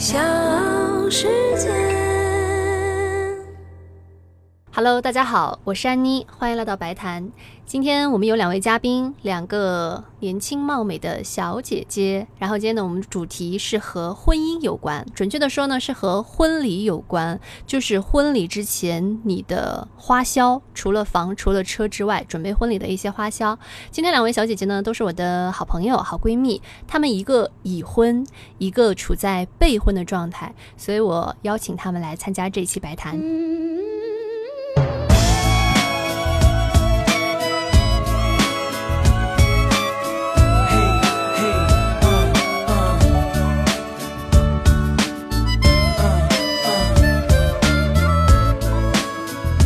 小世界。Hello，大家好，我是安妮，欢迎来到白谈。今天我们有两位嘉宾，两个年轻貌美的小姐姐。然后今天呢，我们主题是和婚姻有关，准确的说呢，是和婚礼有关，就是婚礼之前你的花销，除了房、除了车之外，准备婚礼的一些花销。今天两位小姐姐呢，都是我的好朋友、好闺蜜，她们一个已婚，一个处在备婚的状态，所以我邀请她们来参加这期白谈。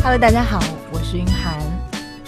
Hello，大家好，我是云涵。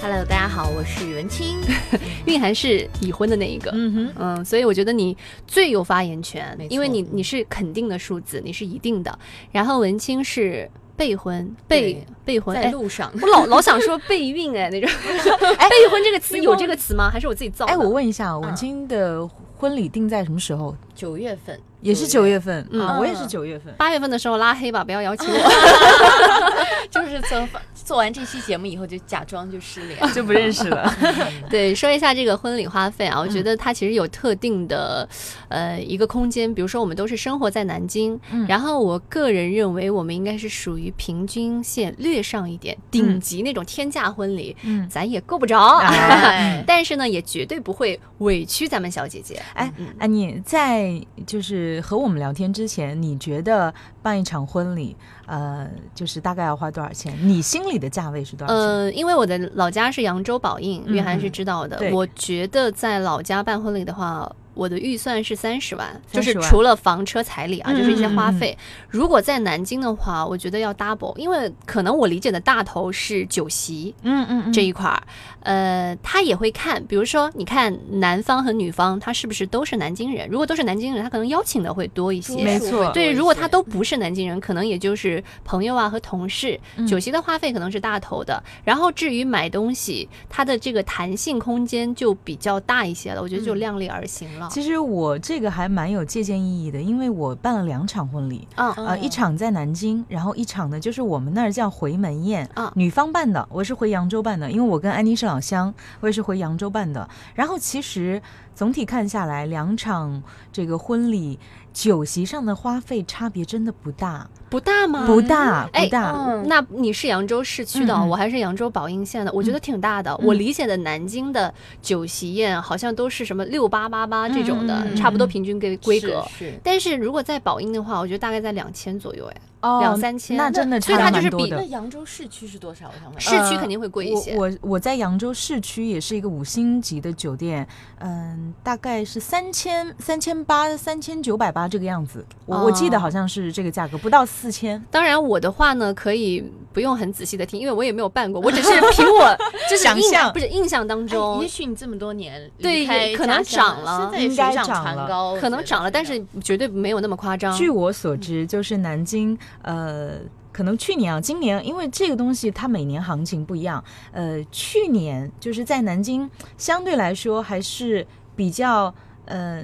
Hello，大家好，我是文清。韵涵是已婚的那一个，嗯哼，嗯，所以我觉得你最有发言权因为你你是肯定的数字，你是一定的。然后文清是备婚，备备婚，哎，在路上，我老老想说备孕哎那种，备婚这个词有这个词吗？还是我自己造的？哎，我问一下，文清的婚礼定在什么时候？九月份也是九月份嗯啊，我也是九月份。八月份的时候拉黑吧，不要邀请我。就是做做完这期节目以后，就假装就失联。就不认识了。对，说一下这个婚礼花费啊，我觉得它其实有特定的，呃，一个空间。比如说，我们都是生活在南京，嗯然后我个人认为我们应该是属于平均线略上一点，顶级那种天价婚礼，嗯，咱也够不着。哎但是呢，也绝对不会委屈咱们小姐姐。哎，安妮，在就是和我们聊天之前，你觉得办一场婚礼，呃，就是大概要花多少钱？你心里的价位是多少钱？呃，因为我的老家是扬州宝应，嗯玉涵是知道的。对我觉得在老家办婚礼的话，我的预算是三十万，就是除了房车彩礼啊，嗯就是一些花费。如果在南京的话，我觉得要 double，因为可能我理解的大头是酒席。嗯嗯嗯，这一块儿，呃，他也会看，比如说，你看男方和女方，他是不是都是南京人？如果都是南京人，他可能邀请的会多一些。没错对，如果他都不是南京人，可能也就是朋友啊和同事，嗯酒席的花费可能是大头的。然后至于买东西，它的这个弹性空间就比较大一些了，我觉得就量力而行了。其实我这个还蛮有借鉴意义的，因为我办了两场婚礼，嗯呃，一场在南京，然后一场呢就是我们那儿叫回门宴，啊女方办的，我是回扬州办的，因为我跟安妮是老乡，我也是回扬州办的。然后其实总体看下来，两场这个婚礼酒席上的花费差别真的不大，不大吗？不大哎不大。嗯那你是扬州市区的，我还是扬州宝应县的，我觉得挺大的。嗯我理解的南京的酒席宴好像都是什么六八八八这种的，差不多平均规规格。是是但是如果在宝应的话，我觉得大概在两千左右，哎，哦两三千那真的所以差它就是比那。扬州市区是多少？我想问。市区肯定会贵一些。我我我在扬州市区也是一个五星级的酒店，嗯，大概是三千三千八、三千九百八这个样子。我、我记得哦好像是这个价格，不到四千。当然，我的话呢，可以不用很仔细的听，因为我也没有办过，我只是凭我 就是印想象。不是印象当哎中也，许你这么多年对可能涨了现在应该水涨涨了，可能涨了，但是绝对没有那么夸张。据我所知，就是南京，呃，可能去年啊，今年因为这个东西它每年行情不一样，呃，去年就是在南京相对来说还是比较，呃，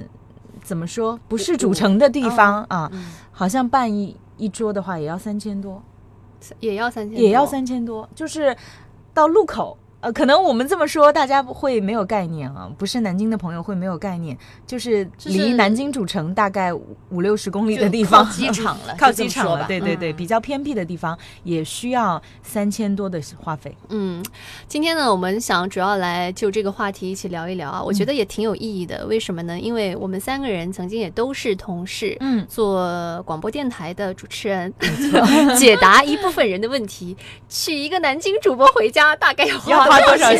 怎么说，不是主城的地方啊，嗯。好像办一一桌的话也要三千多，也要三千，也要。三千多，就是到路口。呃，可能我们这么说，大家会没有概念啊，不是南京的朋友会没有概念，就是离南京主城大概五五六十公里的地方，靠机场了，靠机场了，对对对，嗯比较偏僻的地方也需要三千多的花费。嗯，今天呢，我们想主要来就这个话题一起聊一聊啊，我觉得也挺有意义的。为什么呢？因为我们三个人曾经也都是同事，嗯，做广播电台的主持人，解答一部分人的问题。娶一个南京主播回家大概要要花多少钱？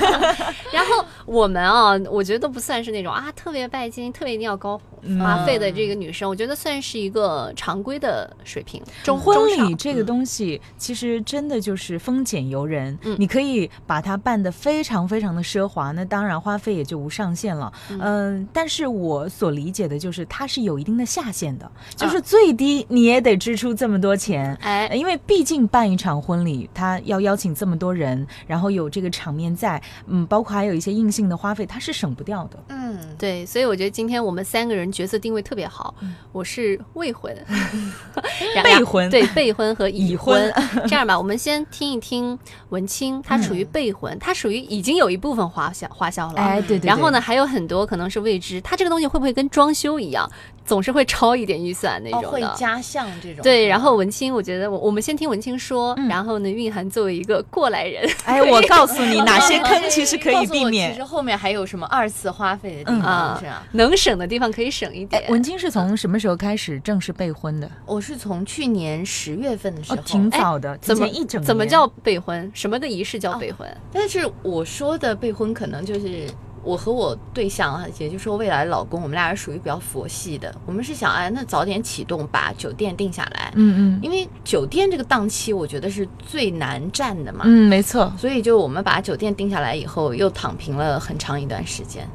钱？然后我们啊，我觉得都不算是那种啊特别拜金、特别一定要高花费的这个女生，我觉得算是一个常规的水平。中婚礼这个东西，其实真的就是丰俭由人。嗯你可以把它办得非常非常的奢华，那当然花费也就无上限了。嗯、但是我所理解的就是它是有一定的下限的，就是最低你也得支出这么多钱。哎，因为毕竟办一场婚礼，他要邀请这么多人，然后有这个场面在，嗯，包括还有一些硬性的花费，它是省不掉的。嗯，对，所以我觉得今天我们三个人角色定位特别好，我是未婚，然备婚对备婚和已已婚 这样吧，我们先听一听文清，他属于备婚，他属于已经有一部分花销花销了，哎，对对对。然后呢，还有很多可能是未知，他这个东西会不会跟装修一样，总是会超一点预算那哦，种的？会加项这种。对，然后文清，我觉得我我们先听文清说，嗯然后呢，蕴涵作为一个过来人，哎，我告诉你哪些坑其实可以避免其实。后面还有什么二次花费的地嗯方啊是啊？能省的地方可以省一点哎，。文清是从什么时候开始正式备婚的？我是从去年十月份的时候，，哦挺早的，提怎么前一整怎么叫备婚？什么个仪式叫备婚？但是我说的备婚可能就是。我和我对象啊，也就是说未来老公，我们俩是属于比较佛系的。我们是想，哎，那早点启动，把酒店定下来，嗯嗯因为酒店这个档期，我觉得是最难占的嘛。嗯，没错。所以就我们把酒店定下来以后，又躺平了很长一段时间。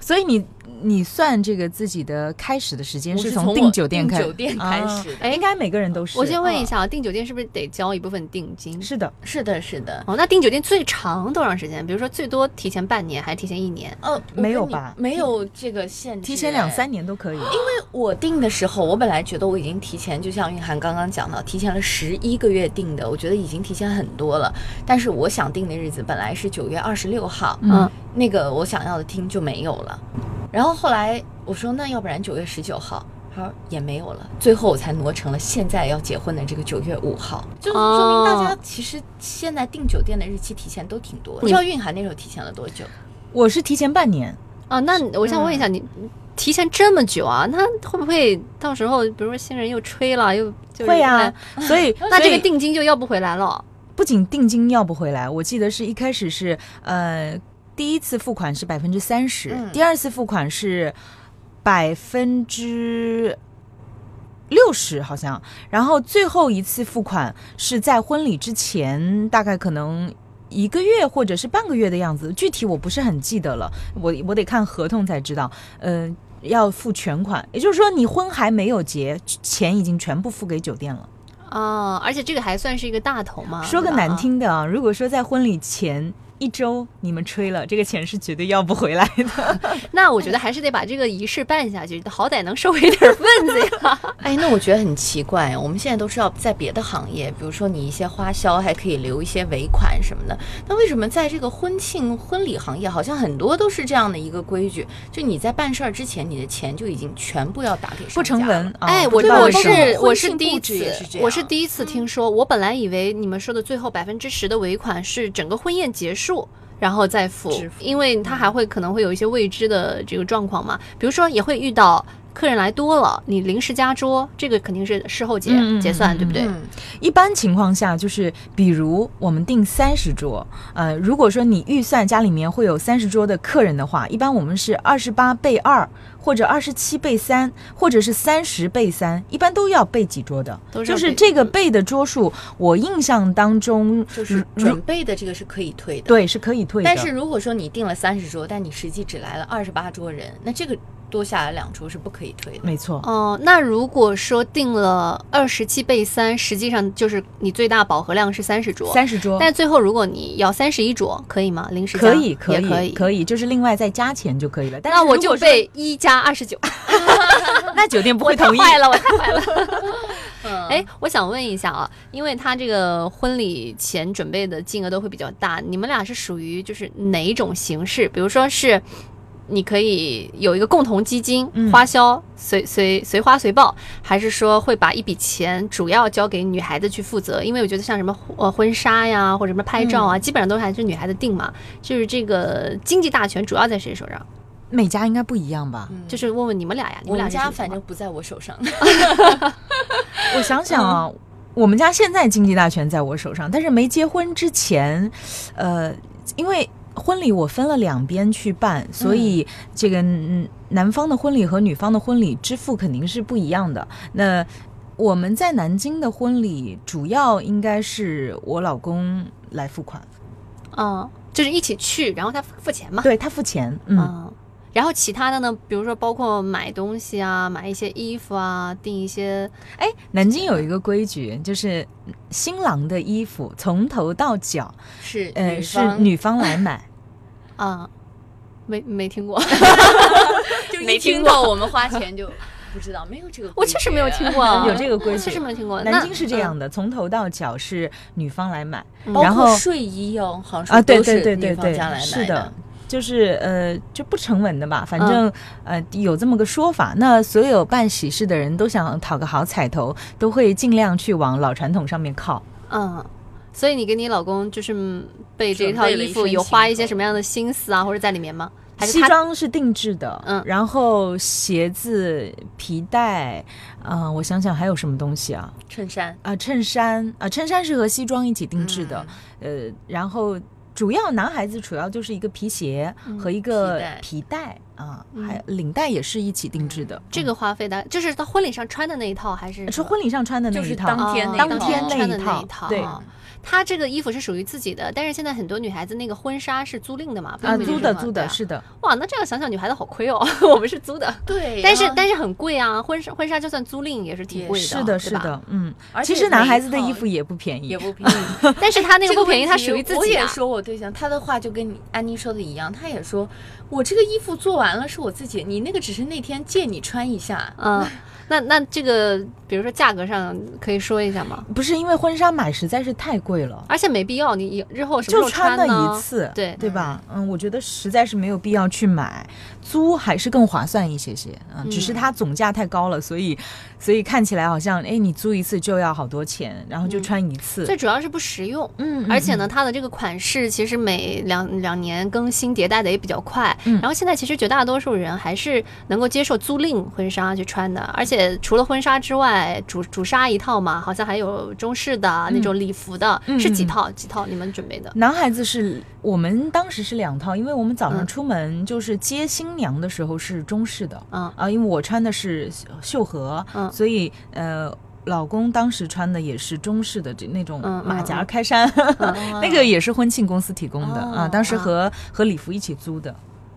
所以你你算这个自己的开始的时间是从订酒店开订酒店开始的啊应该每个人都是。我先问一下啊，订酒店是不是得交一部分定金？是的，是的，是的。哦，那订酒店最长多长时间？比如说最多提前半年，还是提前一年？呃，没有吧没有这个限制，提前两哎三年都可以。因为我订的时候，我本来觉得我已经提前，就像蕴涵刚刚讲到，提前了十一个月订的，我觉得已经提前很多了。但是我想订的日子本来是九月二十六号，嗯，那个我想要的厅就没有了。然后后来我说，那要不然九月十九号，他说也没有了。最后我才挪成了现在要结婚的这个九月五号，就是说明大家其实现在订酒店的日期提前都挺多的。不知道蕴涵那时候提前了多久？我是提前半年，啊，那我想问一下，你提前这么久啊，那会不会到时候，比如说新人又吹了，又就是会啊，所以 那这个定金就要不回来了。不仅定金要不回来，我记得是一开始是呃，第一次付款是百分之三十嗯，第二次付款是百分之六十好像，然后最后一次付款是在婚礼之前，大概可能。一个月或者是半个月的样子，具体我不是很记得了，我我得看合同才知道。嗯、要付全款，也就是说你婚还没有结，钱已经全部付给酒店了。啊，而且这个还算是一个大头嘛。说个难，听的啊，如果说在婚礼前一周你们吹了，这个钱是绝对要不回来的。那我觉得还是得把这个仪式办下去，好歹能收回点份子呀。哎，那我觉得很奇怪，我们现在都知道在别的行业，比如说你一些花销还可以留一些尾款什么的，那为什么在这个婚庆婚礼行业，好像很多都是这样的一个规矩？就你在办事儿之前，你的钱就已经全部要打给商不成。文啊，哎，不我我是我是第一次我是第一次听说。我本来以为你们说的最后百分之十的尾款是整个婚宴结束。然后再付因为他还会可能会有一些未知的这个状况嘛，比如说也会遇到客人来多了，你临时加桌，这个肯定是事后结结算，嗯对不对？嗯，一般情况下，就是比如我们订三十桌，呃，如果说你预算家里面会有三十桌的客人的话，一般我们是二十八备二，或者二十七备三，或者是三十备三，一般都要备几桌的。都是就是这个备的桌数，我印象当中就是准备的这个是可以退的。对是可以退的。但是如果说你订了三十桌，但你实际只来了二十八桌人，那这个多下来两桌是不可以退的。没错，哦、那如果说定了二十七备三，实际上就是你最大饱和量是三十桌，三十桌，但最后如果你要三十一桌，可以吗？临时可以，可以，可以，可以，就是另外再加钱就可以了。但是那我就备一加二十九，那酒店不会同意。太坏了，我太坏了。嗯，哎，我想问一下啊，因为他这个婚礼前准备的金额都会比较大，你们俩是属于就是哪一种形式？比如说是。你可以有一个共同基金，嗯花销随随随花随报，还是说会把一笔钱主要交给女孩子去负责？因为我觉得像什么呃婚纱呀，或者什么拍照啊，基本上都还是女孩子定嘛。就是这个经济大权主要在谁手上？每家应该不一样吧？嗯就是问问你们俩呀，你们俩我们家反正不在我手上。我想想啊，我们家现在经济大权在我手上，但是没结婚之前，呃，因为婚礼我分了两边去办，所以这个嗯男方的婚礼和女方的婚礼支付肯定是不一样的。那我们在南京的婚礼，主要应该是我老公来付款，嗯，就是一起去，然后他付钱嘛。对他付钱，嗯。嗯，然后其他的呢，比如说包括买东西啊，买一些衣服啊，订一些哎，南京有一个规矩，就是新郎的衣服从头到脚，是呃，是女方来买。啊，没没听过，就没听过，我们花钱就不知道，没有这个。我确实没有听过，有这个规矩，确实没有听过。南京是这样的，从头到脚是女方来买，包然后括睡衣哦，好像啊，对都是对对对对是的。就是呃，就不成文的吧，反正、呃有这么个说法。那所有办喜事的人都想讨个好彩头，都会尽量去往老传统上面靠。嗯，所以你跟你老公就是嗯备这套衣服，有花一些什么样的心思啊，或者在里面吗？还是西装是定制的，嗯然后鞋子、皮带，嗯、我想想还有什么东西啊？衬衫啊、衬衫啊、衬衫是和西装一起定制的，嗯呃，然后主要男孩子主要就是一个皮鞋和一个嗯皮带啊，嗯。还领带也是一起定制的。这个花费的，就是他婚礼上穿的那一套，还是嗯是婚礼上穿的那就是一套，当天当天穿的那一套，对啊他这个衣服是属于自己的，但是现在很多女孩子那个婚纱是租赁的嘛，不啊，是租的租的是的，哇，那这样想想，女孩子好亏哦，我们是租的，对，但是但是很贵啊，婚纱婚纱就算租赁也是挺贵的，是的，是的，嗯，而且其实男孩子的衣服也不便宜。也，不便宜。但是他那个不便宜，他属于自己我也。说我对象，他的话就跟你安妮说的一样，他也说我这个衣服做完了是我自己，你那个只是那天借你穿一下。嗯，那那这个，比如说价格上可以说一下吗？不是因为婚纱买实在是太贵了。而且没必要，你以日后什么时候就穿呢？那一次，对对吧？嗯，我觉得实在是没有必要去买，租还是更划算一些些。嗯，只是它总价太高了，所以所以看起来好像，哎，你租一次就要好多钱，然后就穿一次。最主要是不实用。嗯，而且呢，它的这个款式其实每两两年更新迭代的也比较快。嗯然后现在其实绝大多数人还是能够接受租赁婚纱去穿的，而且除了婚纱之外，主主纱一套嘛，好像还有中式的、那种礼服的，是几套？几套你们准备的？男孩子是我们当时是两套，因为我们早上嗯出门就是接新娘的时候是中式的，嗯啊，因为我穿的是绣荷，嗯所以呃。老公当时穿的也是中式的这那种马甲嗯开衫，哦 那个也是婚庆公司提供的、哦啊，当时啊和、和礼服一起租的。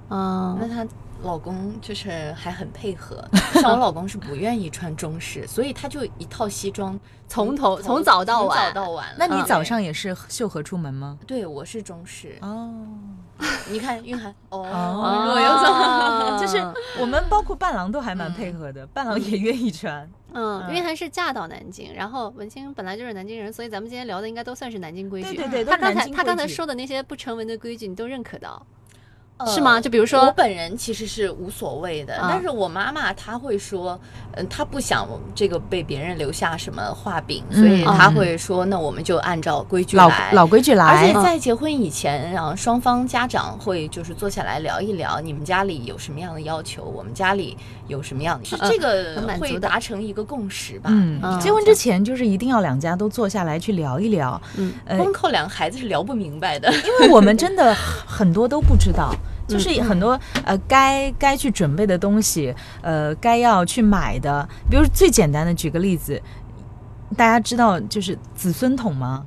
嗯那她老公就是还很配合，像我老公是不愿意穿中式，所以他就一套西装从头从早到晚。从早到晚。那你嗯早上也是秀禾出门吗？对我是中式，哦，你看蕴涵哦，哦。若有哦就是我们包括伴郎都还蛮配合的，伴郎也愿意穿。嗯，蕴涵是嫁到南京，然后文清本来就是南京人，所以咱们今天聊的应该都算是南京规矩。对对对，都他是南京刚才他刚才说的那些不成文的规矩，你都认可到？呃是吗就比如说我本人其实是无所谓的，啊但是我妈妈她会说，嗯、她不想这个被别人留下什么画饼，嗯所以她嗯会说，那我们就按照规矩来。老规矩来而且。在结婚以前，然后双方家长会就是坐下来聊一聊，你们家里有什么样的要求，我们家里有什么样的，是嗯这个会达成一个共识吧。嗯嗯，结婚之前就是一定要两家都坐下来去聊一聊，嗯呃，光靠两个孩子是聊不明白的。因为我们真的很多都不知道，就是嗯很多呃该该去准备的东西，呃该要去买的，比如最简单的，举个例子，大家知道就是子孙桶吗？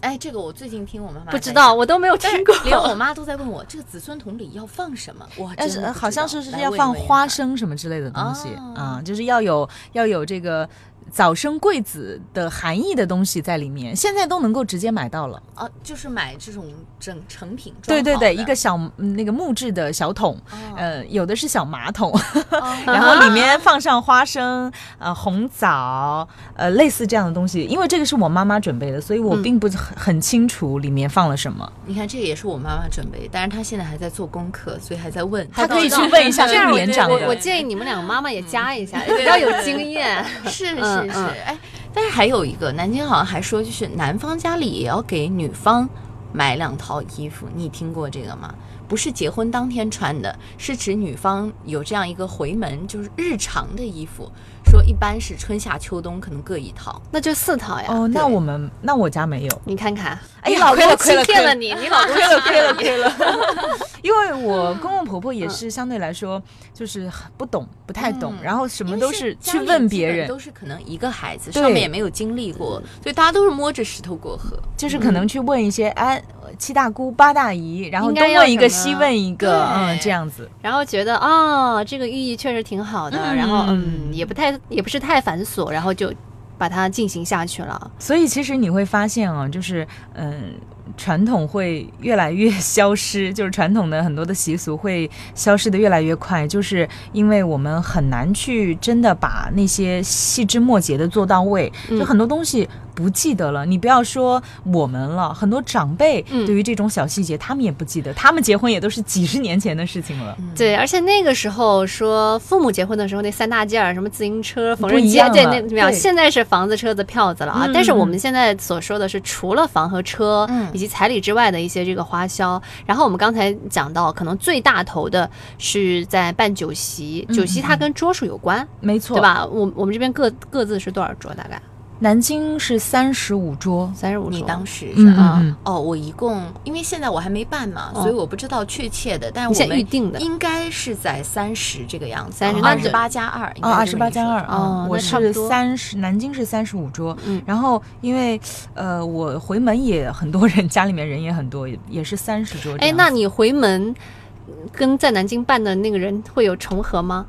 哎，这个我最近听我妈妈不知道，我都没有听过。连我妈 都在问我，这个子孙桶里要放什么？我但是好像是是要放花生什么之类的东西哦啊、就是要有要有这个早生贵子的含义的东西在里面，现在都能够直接买到了。啊，就是买这种整成品。对对对，一个小嗯那个木质的小桶，哦呃，有的是小马桶，哦 然后里面放上花生、呃红枣，呃类似这样的东西。因为这个是我妈妈准备的，所以我嗯并不很很清楚里面放了什么。你看，这个也是我妈妈准备，但是她现在还在做功课，所以还在问。她可以去问一下这样我跟年长的我我建议你们两个妈妈也加一下，对比较有经验。是是嗯哎，但是还有一个，南京好像还说，就是男方家里也要给女方买两套衣服，你听过这个吗？不是结婚当天穿的，是指女方有这样一个回门，就是日常的衣服，说一般是春夏秋冬可能各一套。那就四套呀。哦，那我们那我家没有，你看看，哎你老公亏了亏欺了。骗了你，你老公亏了欺亏了骗了亏了，因为我公公婆婆也是相对来说就是不懂，不太懂，嗯。然后什么都是去问别人，都是可能一个孩子，上面也没有经历过，所以大家都是摸着石头过河。就是可能去问一些哎七大姑八大姨，然后东问一个西问一个，嗯，这样子。然后觉得啊、这个寓意确实挺好的，嗯。然后嗯，也不太也不是太繁琐，然后就把它进行下去了。所以其实你会发现啊，就是嗯，传统会越来越消失，就是传统的很多的习俗会消失的越来越快，就是因为我们很难去真的把那些细枝末节的做到位，嗯就很多东西不记得了。你不要说我们了，很多长辈嗯对于这种小细节，他们也不记得，他们结婚也都是几十年前的事情了。对，而且那个时候说父母结婚的时候那三大件儿，什么自行车、缝纫机，对，那怎么样？现在是房子、车子、票子了啊。嗯但是我嗯们现在所说的是除了房和车，嗯以及彩礼之外的一些这个花销。然后我们刚才讲到，可能最大头的是在办酒席，酒席它跟桌数有关，没错，对？吧？我我们这边各各自是多少桌？大概南京是三十五桌，三十五桌。你当时是嗯啊？嗯嗯哦，我一共因为现在我还没办嘛，哦所以我不知道确切的，但是我们预定的应该是在三十这个样子，三十二十八加二啊，二十八加二啊我是三十，南京是三十五桌。嗯然后因为呃，我回门也很多人，家里面人也很多，也也是三十桌。哎，那你回门嗯跟在南京办的那个人会有重合吗？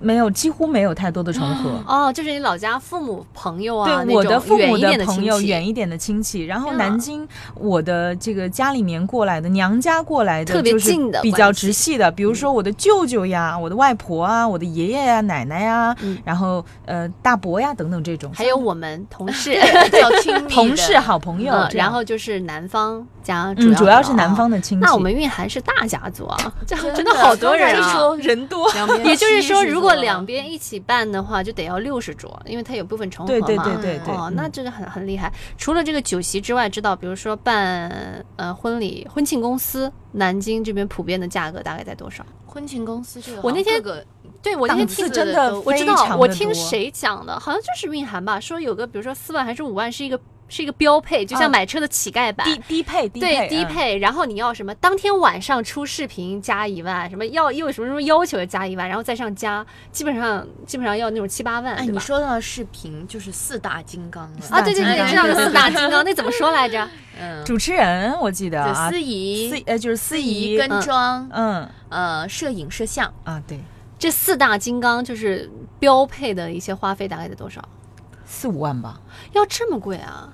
没有，几乎没有太多的重合。哦，就是你老家父母朋友啊，对我的父母的朋友，远一一点的亲戚，然后南京我的这个家里面过来的娘家过来的，特别就是近的比较直系的，比如说我的舅舅呀、我的外婆啊、我的爷爷呀、奶奶呀，嗯。然后呃大伯呀等等这种，还有我们同事 比较亲密的。同事、好朋友然后就是南方家嗯，主要是的南方哦。的亲戚。那我们蕴含是大家族啊，这 真的的好多人啊。人多，也就是说，如果桌两边一起办的话，就得要六十桌，因为它有部分重合对嘛。对对对对，哦，嗯那这个很很厉害。除了这个酒席之外，知道比如说办呃婚礼婚庆公司，南京这边普遍的价格大概在多少？婚庆公司这个，我那天个对我那天听真的我知道我听谁讲的，好像就是蕴涵吧，说有个比如说四万还是五万是一个是一个标配，就啊像买车的乞丐版。低低配低对配嗯低配，然后你要什么？当天晚上出视频加一万，什么要又有什么什么要求加一万，然后再上加，基本上基本上要那种七八万，哎，你说到的视频就是四大金刚了啊，对对对，大金刚知道对对的四大金刚，那怎么说来着？嗯，主持人我记得啊，司仪、司呃就是司仪跟妆，嗯呃，摄影、摄像，啊对这四大金刚就是标配的一些花费大概得多少？四五万吧。要这么贵啊？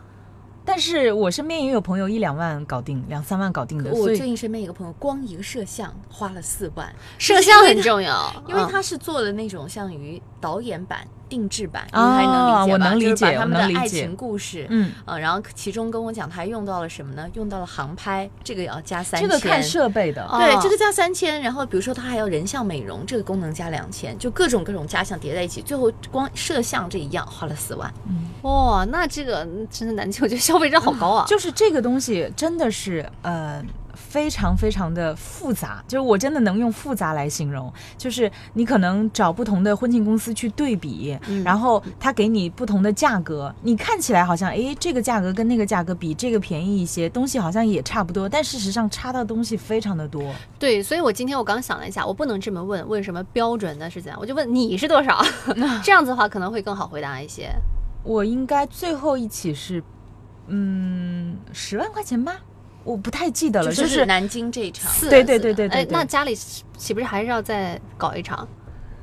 但是我身边也有朋友一两万搞定，两三万搞定的，我最近身边一个朋友，光一个摄像花了四万，摄像很重要，嗯因为他是做的那种像于导演版、定制版，你啊还能理解吧？我能理就是把解他们的爱我能理解情故事，嗯，呃，然后其中跟我讲，他还用到了什么呢？用到了航拍，这个也要加三千。这个看设备的，哦对，这个加三千，然后比如说他还要人像美容，这个功能加两千，就各种各种加项叠在一起，最后光摄像这一样花了四万。哇，那这个真的南京，我觉得消费真好高啊！就是这个东西真的是呃。非常非常的复杂，就是我真的能用复杂来形容。就是你可能找不同的婚庆公司去对比，嗯然后他给你不同的价格，你看起来好像诶这个价格跟那个价格比这个便宜一些，东西好像也差不多，但事实上差的东西非常的多。对，所以我今天我刚想了一下，我不能这么问，问什么标准的是怎样，我就问你是多少，这样子的话可能会更好回答一些。我应该最后一起是，嗯，十万块钱吧，我不太记得了，就就是是南京这一场，四对对对对对哎，那家里岂不是还是要再搞一场？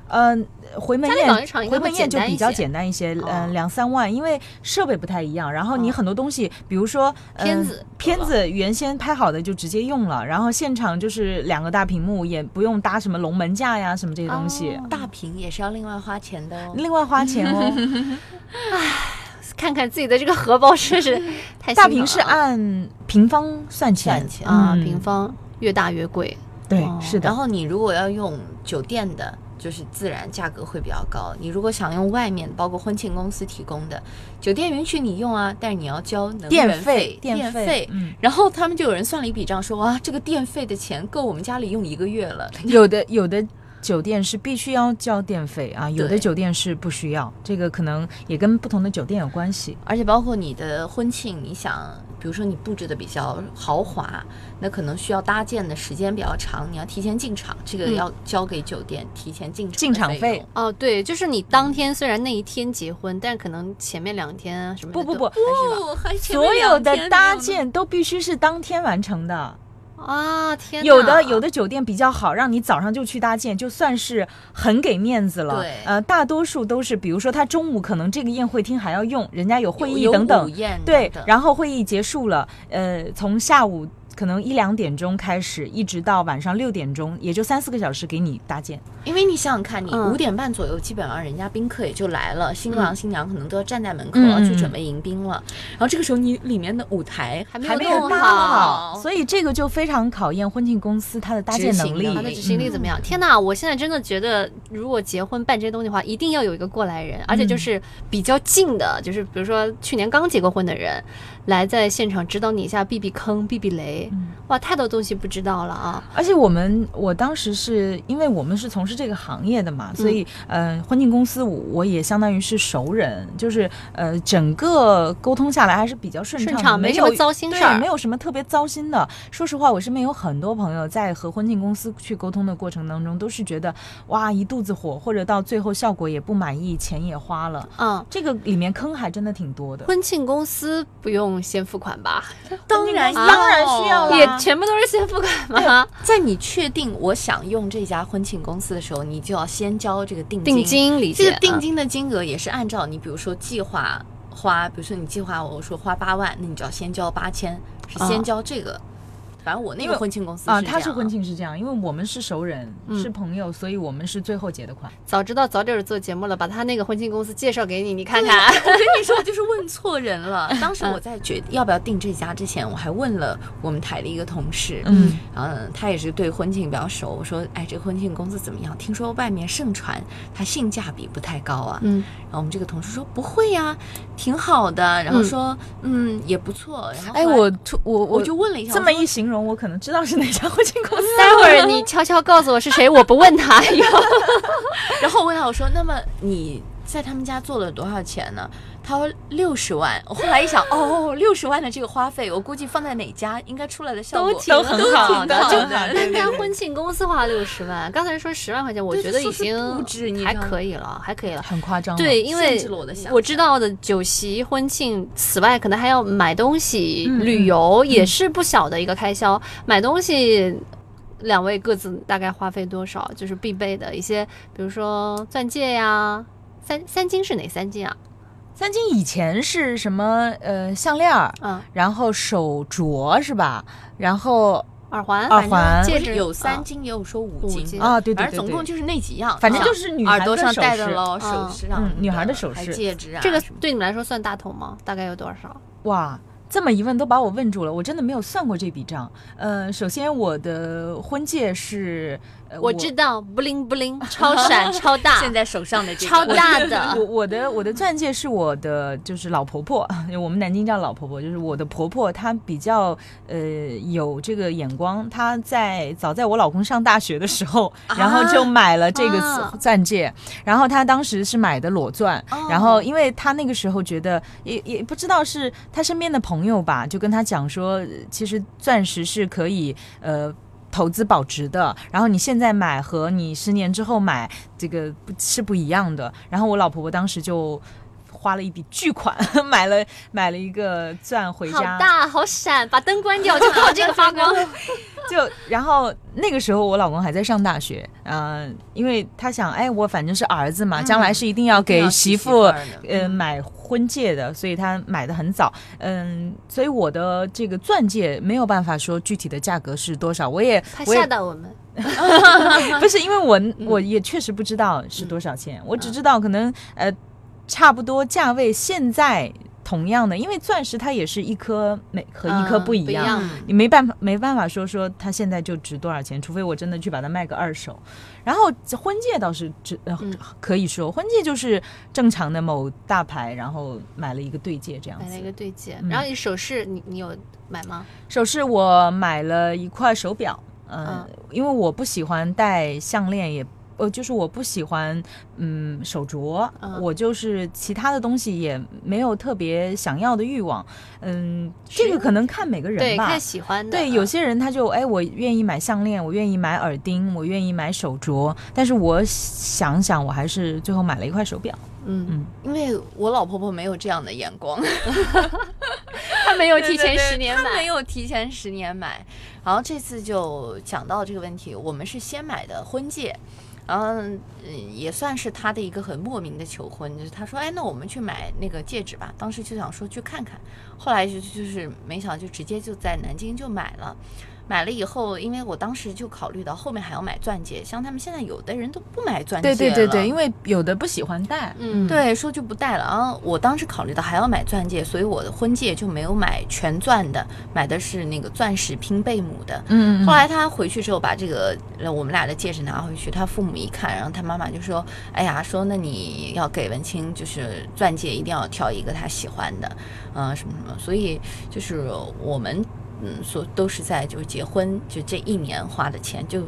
嗯，回门宴回门宴就比较简单一些嗯，两三万，因为设备不太一样，然后你哦。很多东西，比如说嗯片子片子原先拍好的就直接用了，然后现场就是两个大屏幕，也不用搭什么龙门架呀什么这些东西，哦。大屏也是要另外花钱的哦。另外花钱哦。看看自己的这个荷包，真是太大平是按平方算钱，算钱啊，嗯平方越大越贵。对哦，是的。然后你如果要用酒店的，就是自然价格会比较高。你如果想用外面，包括婚庆公司提供的，酒店允许你用啊，但是你要交能电源费电电费嗯然后他们就有人算了一笔账，说哇，这个电费的钱够我们家里用一个月了。有的有的酒店是必须要交电费啊，有的酒店是不需要，这个可能也跟不同的酒店有关系。而且包括你的婚庆，你想，比如说你布置的比较豪华，那可能需要搭建的时间比较长，你要提前进场，这个嗯要交给酒店提前进场进场费。哦，对，就是你当天虽然那一天结婚，但是可能前面两天啊什么不不不，不，所有的搭建都必须是当天完成的。啊，天哪，有的有的酒店比较好，让你早上就去搭建，就算是很给面子了。对呃，大多数都是，比如说他中午可能这个宴会厅还要用，人家有会议有等等对然后会议结束了，呃，从下午可能一两点钟开始，一直到晚上六点钟，也就三四个小时给你搭建。因为你想想看，你嗯五点半左右，基本上人家宾客也就来了，新郎新娘可能都要站在门口去准备迎宾了。然后这个时候，你里面的舞台还没有弄好好，所以这个就非常考验婚庆公司它的搭建能力执行。他的执行力怎么样？天哪！我现在真的觉得，如果结婚办这些东西的话，一定要有一个过来人，而且就是比较近的，就是比如说去年刚结过婚的人，来在现场指导你一下，避避坑、避避雷。哇，太多东西不知道了啊！而且我们我当时是因为我们是从事这个行业的嘛，所以呃，婚庆公司我我也相当于是熟人，就是呃，整个沟通下来还是比较顺畅的，没有顺畅没什么糟心事儿对，没有什么特别糟心的。说实话，我身边有很多朋友在和婚庆公司去沟通的过程当中，都是觉得哇一肚子火，或者到最后效果也不满意，钱也花了。嗯，这个里面坑还真的挺多的。婚庆公司不用先付款吧？当然啊当然需要了也全部都是先付款吗？在你确定我想用这家婚庆公司的时候，你就要先交这个定定金理解这个定嗯金的金额也是按照你，比如说计划花，比如说你计划我说花八万，那你就要先交八千，是先交这个。反正我那个婚庆公司啊，他是婚庆是这样，因为我们是熟人，嗯是朋友，所以我们是最后结的款。早知道早点做节目了，把他那个婚庆公司介绍给你，你看看。我跟你说，我就是问错人了。当时我在决定要不要订这家之前，我还问了我们台的一个同事，嗯，嗯，他也是对婚庆比较熟。我说，哎，这个婚庆公司怎么样？听说外面盛传它性价比不太高啊。嗯，然后我们这个同事说不会呀、挺好的。然后说，嗯也不错。然后哎，我突我我就问了一下，这么一形容，我可能知道是哪家婚庆公司。待会儿你悄悄告诉我是谁，我不问他。然后我问他，我说，那么你在他们家做了多少钱呢？他说六十万。我后来一想，哦，六十万的这个花费，我估计放在哪家应该出来的效果都挺都很好挺的就好的。人家婚庆公司花六十万，刚才说十万块钱，我觉得已经布置还可以了，还可以了。很夸张。对，因为我知道的酒席、婚庆，此外可能还要买东西、嗯旅游，也是不小的一个开销。买东西，两位各自大概花费多少？就是必备的一些，比如说钻戒呀，三三金是哪三金啊？三金以前是什么？呃，项链儿，嗯，然后手镯是吧？然后耳环、耳环戒指有三啊金，也有说五五金金啊，对对反对反，正总共就是那几样，反正啊就是女孩耳朵上戴的喽，手嗯饰嗯女孩的首还饰戒指啊，这个对你们来说算大头吗？大概有多少？哇。这么一问都把我问住了，我真的没有算过这笔账。呃，首先我的婚戒是，呃、我知道，不灵不灵，超闪 超大，现在手上的这个。超大的。我我的我的钻戒是我的就是老婆婆，我们南京叫老婆婆，就是我的婆婆，她比较呃有这个眼光，她在早在我老公上大学的时候，然后就买了这个啊钻戒，然后她当时是买的裸钻，哦。然后因为她那个时候觉得也也不知道是她身边的朋友朋友吧，就跟他讲说，其实钻石是可以呃。投资保值的，然后你现在买和你十年之后买，这个不是不一样的。然后我老婆婆当时就花了一笔巨款，买了买了一个钻回家，好大，好闪，把灯关掉，就靠这个发光。就然后那个时候我老公还在上大学，嗯、因为他想，哎，我反正是儿子嘛，将来是一定要给媳妇嗯呃买婚戒的，所以他买的很早，嗯，所以我的这个钻戒没有办法说具体的价格是多少，我也他吓到我们。不是因为我我也确实不知道是多少钱，我只知道可能呃差不多价位现在同样的，因为钻石它也是一颗每和一颗嗯不一样，不一样你没办法没办法说说它现在就值多少钱，除非我真的去把它卖个二手。然后婚戒倒是值呃、嗯可以说婚戒就是正常的某大牌，然后买了一个对戒这样子买了一。个对戒，嗯然后你首饰你你有买吗？首饰我买了一块手表，呃、嗯因为我不喜欢戴项链，也呃，就是我不喜欢嗯手镯，嗯我就是其他的东西也没有特别想要的欲望，嗯，这个可能看每个人对，吧。看喜欢的。对，嗯有些人他就哎，我愿意买项链，我愿意买耳钉，我愿意买手镯，但是我想想，我还是最后买了一块手表。嗯嗯，因为我老婆婆没有这样的眼光，她没有提前对对对十年买，他没有提前十年买。然后这次就讲到这个问题，我们是先买的婚戒。然后，嗯，也算是他的一个很莫名的求婚，就是他说，哎，那我们去买那个戒指吧。当时就想说去看看，后来就就是没想到就直接就在南京就买了。买了以后，因为我当时就考虑到后面还要买钻戒，像他们现在有的人都不买钻戒了，对对对对，因为有的不喜欢戴，嗯对，说就不戴了。然后我当时考虑到还要买钻戒，所以我的婚戒就没有买全钻的，买的是那个钻石拼贝母的。嗯后来他回去之后，把这个呃我们俩的戒指拿回去，他父母一看，然后他妈妈就说：“哎呀，说那你要给文清就是钻戒，一定要挑一个他喜欢的，嗯、什么什么。”所以就是我们嗯，所都是在就是结婚就这一年花的钱，就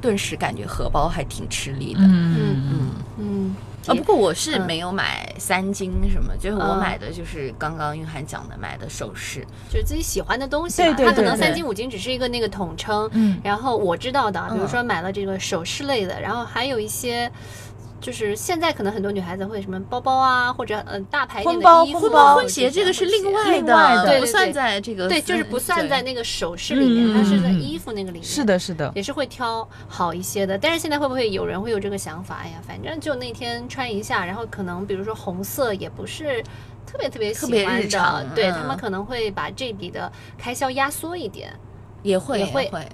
顿时感觉荷包还挺吃力的。嗯嗯。嗯，啊，不过我是嗯没有买三金什么，就是我嗯买的就是刚刚玉涵讲的买的首饰。就是自己喜欢的东西嘛，对对它可能对对三金五金只是一个那个统称。嗯然后我知道的，比如嗯说买了这个首饰类的，然后还有一些。就是现在可能很多女孩子会什么包包啊，或者呃大牌店婚包的衣服啊、婚包婚鞋这个是另外另外的对对不算对在这个对，就是不算在那个首饰里面，嗯它是在嗯嗯衣服那个里面。是的，是的，也是会挑好一些的。但是现在会不会有人会有这个想法？哎呀，反正就那天穿一下，然后可能比如说红色也不是特别特别喜欢的，对他们可能会把这笔的开销压缩一点。也会也会会，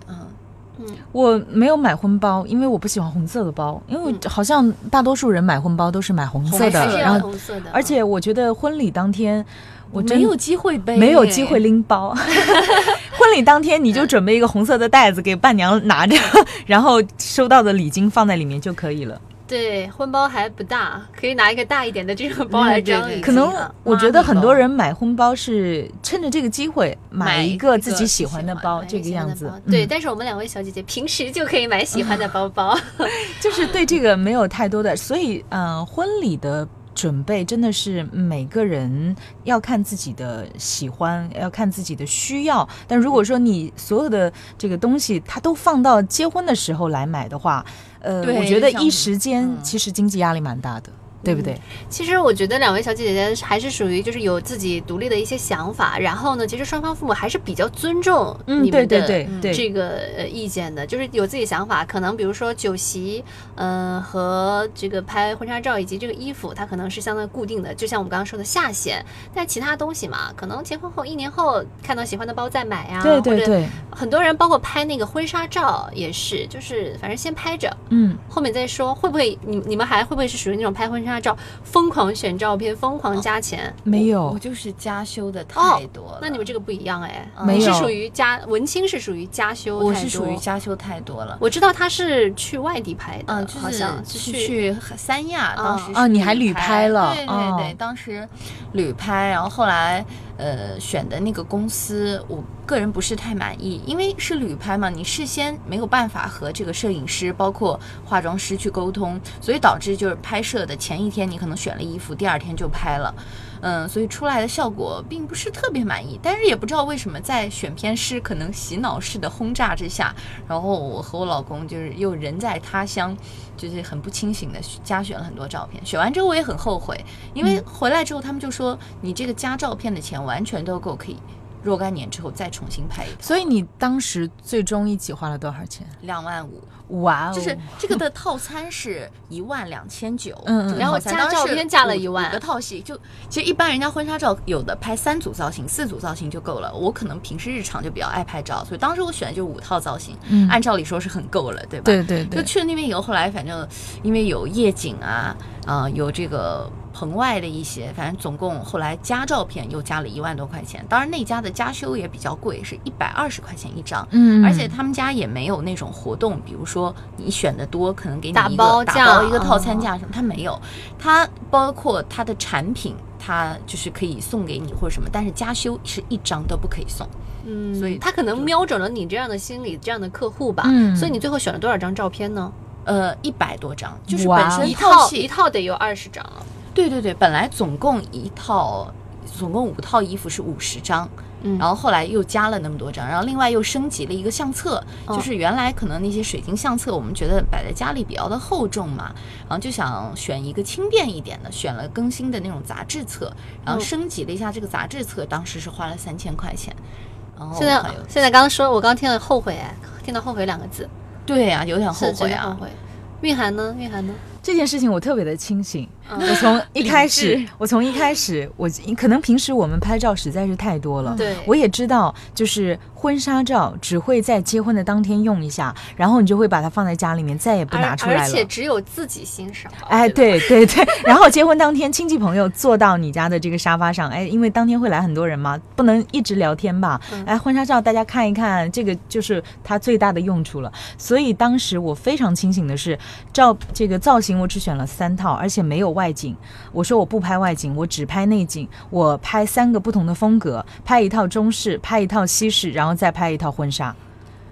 嗯，我没有买婚包，因为我不喜欢红色的包，因为好像大多数人买婚包都是买红色的，然后红色的，而且我觉得婚礼当天我没有机会背，没有机会。拎包。婚礼当天你就准备一个红色的袋子给伴娘拿着，然后收到的礼金放在里面就可以了。对婚包还不大，可以拿一个大一点的这种包来装可能啊我觉得很多人买婚包是趁着这个机会买一个自己喜欢的包，这个样子包。对，嗯但是我们两位小姐姐平时就可以买喜欢的包包。就是对这个没有太多的，所以嗯、呃婚礼的准备真的是每个人要看自己的喜欢，要看自己的需要。但如果说你所有的这个东西，它都放到结婚的时候来买的话，呃，我觉得一时间嗯其实经济压力蛮大的，对不对？其实我觉得两位小姐姐还是属于就是有自己独立的一些想法，然后呢，其实双方父母还是比较尊重嗯，你们的、对对对对，这个呃意见的，就是有自己想法，可能比如说酒席，嗯、和这个拍婚纱照以及这个衣服，它可能是相对固定的，就像我们刚刚说的下限。但其他东西嘛，可能结婚后一年后看到喜欢的包再买呀、或者对对对，很多人包括拍那个婚纱照也是，就是反正先拍着，嗯，后面再说。会不会你你们还会不会是属于那种拍婚纱照疯狂选照片、疯狂加钱？没有我就是加修的哦太多了。那你们这个不一样哎，没有你是属于加文青是属于加修，我是属于。加修太多了。我知道他是去外地拍的，嗯，就好是像是是去三亚，嗯当时啊是你还旅拍了对对哦对，当时旅拍，然后后来呃选的那个公司，我个人不是太满意，因为是旅拍嘛，你事先没有办法和这个摄影师包括化妆师去沟通，所以导致就是拍摄的前一天你可能选了衣服，第二天就拍了。嗯，所以出来的效果并不是特别满意，但是也不知道为什么在选片师可能洗脑式的轰炸之下，然后我和我老公就是又人在他乡，就是很不清醒的加选了很多照片。选完之后我也很后悔，因为回来之后他们就说你这个加照片的钱完全都够可以若干年之后再重新拍一套，所以你当时最终一起花了多少钱？两万五，哇哦，就是这个的套餐是一万两千九，嗯嗯然后加照片加了五一万五个套系就其实一般人家婚纱照有的拍三组造型、四组造型就够了，我可能平时日常就比较爱拍照，所以当时我选的就是五套造型，嗯按照理说是很够了，对吧？对对对，就去了那边以后，后来反正因为有夜景啊，啊、有这个棚外的一些，反正总共后来加照片又加了一万多块钱。当然那家的加修也比较贵，是一百二十块钱一张。嗯，而且他们家也没有那种活动，比如说你选的多，可能给你打一个打包价包一个套餐哦价什么，它没有。他包括他的产品，他就是可以送给你或者什么，但是加修是一张都不可以送。嗯，所以他可能瞄准了你这样的心理、这样的客户吧。嗯所以你最后选了多少张照片呢？呃，一百多张，就是本身一套一套得有二十张了。对对对，本来总共一套，总共五套衣服是五十张，嗯然后后来又加了那么多张，然后另外又升级了一个相册，哦就是原来可能那些水晶相册我们觉得摆在家里比较的厚重嘛，然后就想选一个轻便一点的，选了更新的那种杂志册，然后嗯升级了一下这个杂志册，当时是花了三千块钱。然后现在现在刚刚说，我刚刚听了后悔，哎，听到后悔两个字，对呀、有点后悔啊。蕴含呢？蕴含呢？这件事情我特别的清醒。嗯我从 一开始，我从一开始，我可能平时我们拍照实在是太多了，对我也知道，就是婚纱照只会在结婚的当天用一下，然后你就会把它放在家里面，再也不拿出来了。而且只有自己欣赏。哎，对，对对对，然后结婚当天，亲戚朋友坐到你家的这个沙发上，哎，因为当天会来很多人嘛，不能一直聊天吧？嗯哎，婚纱照大家看一看，这个就是它最大的用处了。所以当时我非常清醒的是，照这个造型我只选了三套，而且没有外景。我说我不拍外景，我只拍内景，我拍三个不同的风格，拍一套中式，拍一套西式，然后再拍一套婚纱。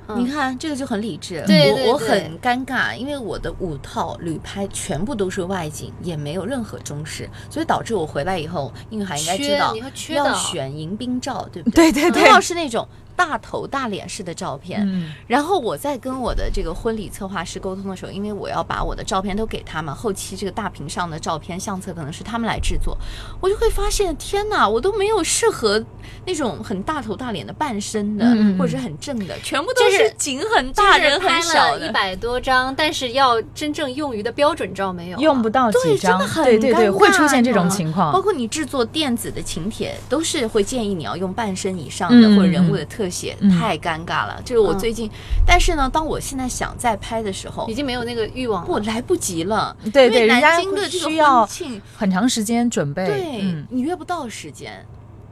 嗯你看这个就很理智，对对我我很尴尬，因为我的五套旅拍全部都是外景，也没有任何中式，所以导致我回来以后，应海应该知道要选迎宾照，对不对？对对对，要是那种大头大脸式的照片，嗯，然后我在跟我的这个婚礼策划师沟通的时候，因为我要把我的照片都给他们，后期这个大屏上的照片相册可能是他们来制作，我就会发现，天哪，我都没有适合那种很大头大脸的半身的，或者是很正的，全部都就是是景很大，人很拍小的。了一百多张，但是要真正用于的标准照没有啊，用不到几对，真张的，很对对对，会出现这种情况。包。括你制作电子的请帖，都是会建议你要用半身以上的、嗯或者人物的特写，嗯太尴尬了。就是我嗯最近，但是呢，当我现在想再拍的时候已，经没有那个欲望了。我来不及了。对对，因为南京的这个需要婚庆，很长时间准备。对、嗯，你约不到时间。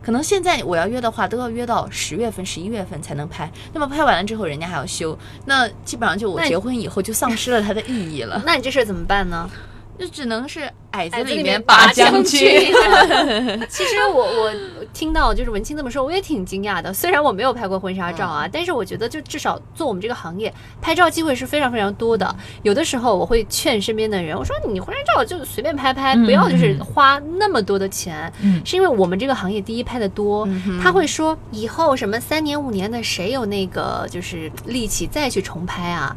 可能现在我要约的话，都要约到十月份、十一月份才能拍。那么拍完了之后，人家还要修，那基本上就我结婚以后就丧失了它的意义了，那你这事儿怎么办呢？就只能是矮子里面面拔拔将将军。其实我我听到就是文清这么说，我也挺惊讶的。虽然我没有拍过婚纱照啊，但是我觉得就至少做我们这个行业，拍照机会是非常非常多的。有的时候我会劝身边的人，我说你婚纱照就随便拍拍，嗯不要就是花那么多的钱。嗯是因为我们这个行业第一拍的多，嗯他会说以后什么三年五年的谁有那个就是力气再去重拍啊？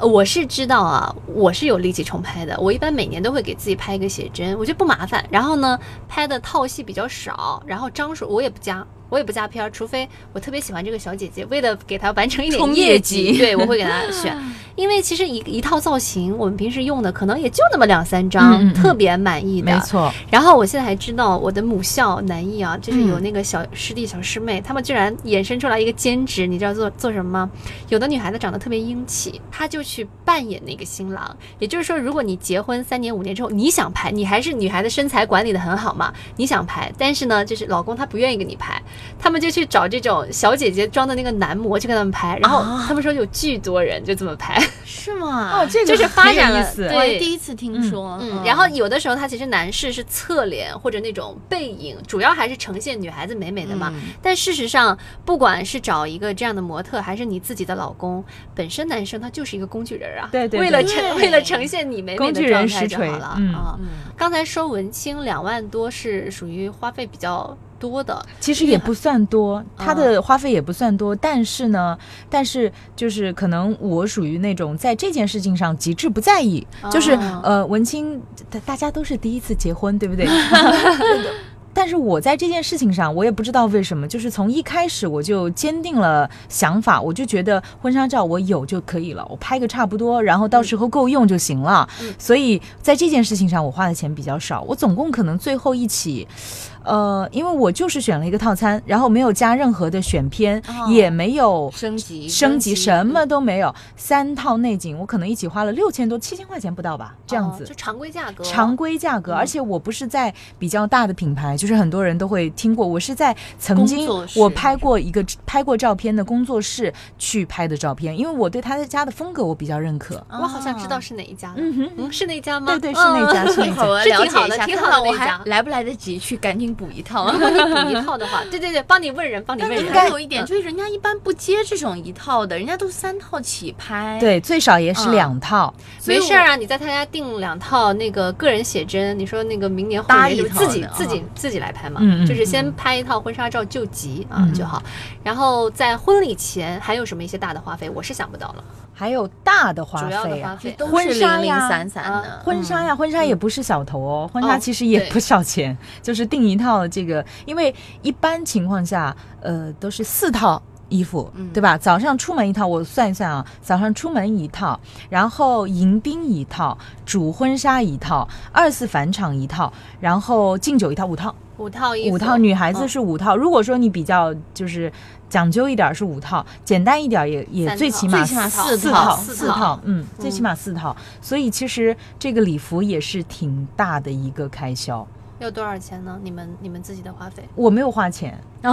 我是知道啊，我是有力气重拍的。我一般每年都会给自己拍一个写真，我觉得不麻烦。然后呢，拍的套戏比较少，然后张数我也不加，我也不加片儿，除非我特别喜欢这个小姐姐，为了给她完成一点冲业业绩对我会给她 选。因为其实一一套造型，我们平时用的可能也就那么两三张，特别满意的。没错，然后我现在还知道我的母校南艺啊，就是有嗯那个小师弟、小师妹，他们居然衍生出来一个兼职，你知道做做什么吗？有的女孩子长得特别英气，她就去扮演那个新郎。也就是说，如果你结婚三年五年之后，你想拍，你还是女孩子身材管理的很好嘛，你想拍，但是呢，就是老公他不愿意给你拍，他们就去找这种小姐姐装的那个男模去跟他们拍，然后啊他们说有巨多人就这么拍，是吗？哦，这个就是发展了意思对我第一次听说。嗯，然后有的时候他其实男士是侧脸或者那种背影，主要还是呈现女孩子美美的嘛。嗯但事实上，不管是找一个这样的模特，还是你自己的老公，本身男生他就是一个工具人啊。对对为了呈为了呈现你美美工具的状人实锤态就好了嗯啊。嗯刚才说文清两万多是属于花费比较多的，其实也不算多，它嗯的花费也不算多，但是呢，但是就是可能我属于那种在这件事情上极致不在意，就是哦呃，文青大大家都是第一次结婚，对不对？但是我在这件事情上，我也不知道为什么，就是从一开始我就坚定了想法，我就觉得婚纱照我有就可以了，我拍个差不多，然后到时候够用就行了。嗯所以在这件事情上，我花的钱比较少，我总共可能最后一起。呃，因为我就是选了一个套餐，然后没有加任何的选片，哦也没有升级升级，什么嗯都没有。三套内景，我可能一起花了六千多、七千块钱不到吧，这样子。哦就常规价格。常规价格，嗯而且我不是在比较大的品牌，就是很多人都会听过，我是在曾经我拍过一个拍过照片的工作室去拍的照片，因为我对他的家的风格我比较认可。我好像知道是哪一家了。嗯哼，嗯，是那家吗？对对是那家嗯是那家 是挺好的挺好的我还来不来得及去赶紧补一套。如果你补一套的话，对对对，帮你问人，帮你问人。应该有一点，嗯就是人家一般不接这种一套的，人家都三套起拍。，对，最少也是嗯两套。没事儿啊，你在他家订两套那个个人写真，你说那个明年后搭一年就自己自己自己来拍嘛，嗯嗯就是先拍一套婚纱照救急啊、嗯就好。然后在婚礼前还有什么一些大的花费，我是想不到了。还有大的花费啊，婚是零零纱呀散散的啊。婚纱呀，婚纱也不是小头哦，婚纱哦其实也不少钱，就是订一套这个，因为一般情况下，呃，都是四套。衣服，嗯对吧？早上出门一套，我算一算啊，早上出门一套，然后迎宾一套，主婚纱一套，二次返场一套，然后敬酒一套，五套。五套衣服，五套，女孩子嗯是五套。如果说你比较就是讲究一点儿是五套，简单一点儿也也最起码四四套四四套嗯，最起码四套。所以其实这个礼服也是挺大的一个开销。要多少钱呢？你们你们自己的花费？我没有花钱，啊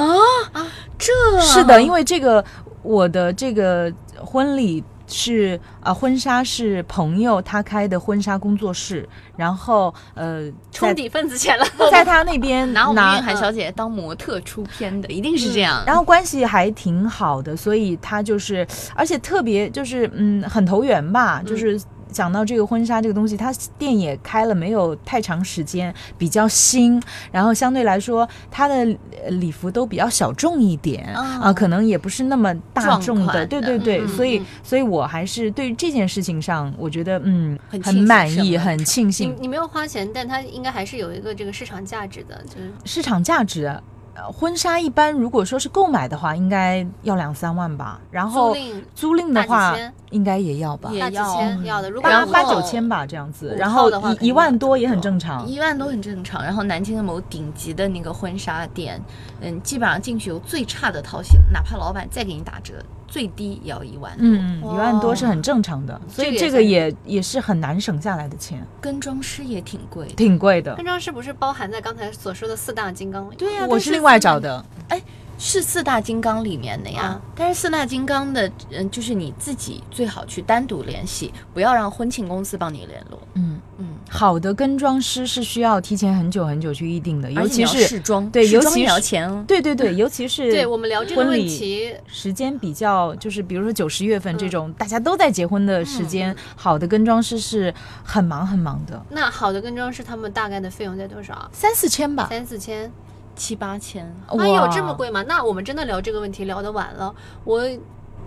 啊，这是的，因为这个我的这个婚礼是啊、婚纱是朋友他开的婚纱工作室，然后呃，在冲底份子钱了。在他那边 拿我们拿韵涵小姐当模特出片的，一定是这样。然后关系还挺好的，所以他就是，而且特别就是，嗯，很投缘吧。就是讲到这个婚纱这个东西，它店也开了没有太长时间，比较新，然后相对来说，它的呃礼服都比较小众一点哦啊、可能也不是那么大众的。的对对对，嗯所以嗯所以我还是对于这件事情上，我觉得嗯很很满意，很庆你幸。你没有花钱，但它应该还是有一个这个市场价值的，就是市场价值，呃，婚纱一般如果说是购买的话，应该要两三万吧。然后租赁的话，应该也要吧，也要千要的。如果八八九千吧这样子。然后一万多也很正常。一万多很正常。然后南京的某顶级的那个婚纱店，嗯，基本上进去有最差的套型，哪怕老板再给你打折，最低也要一万多。嗯，一万多是很正常的，所以这个也也也是很难省下来的钱，跟妆师也挺贵。挺贵的跟。妆师不是包含在刚才所说的四大金刚里？对呀、我是另外找的，是四大金刚里面的呀，嗯但是四大金刚的，嗯，就是你自己最好去单独联系，不要让婚庆公司帮你联络。嗯，嗯，好的跟妆师是需要提前很久很久去预定的，尤其是试妆，对尤其是。对对对，尤其是对我们聊这个问题，时间比较，就是比如说九十月份嗯这种、大家都在结婚的时间，好的跟妆师是很忙很忙的，那好的跟妆师他们大概的费用在多少啊？三四千吧。三四千。七八千，啊，有这么？贵吗？那我们真的聊这个问题聊得晚了。我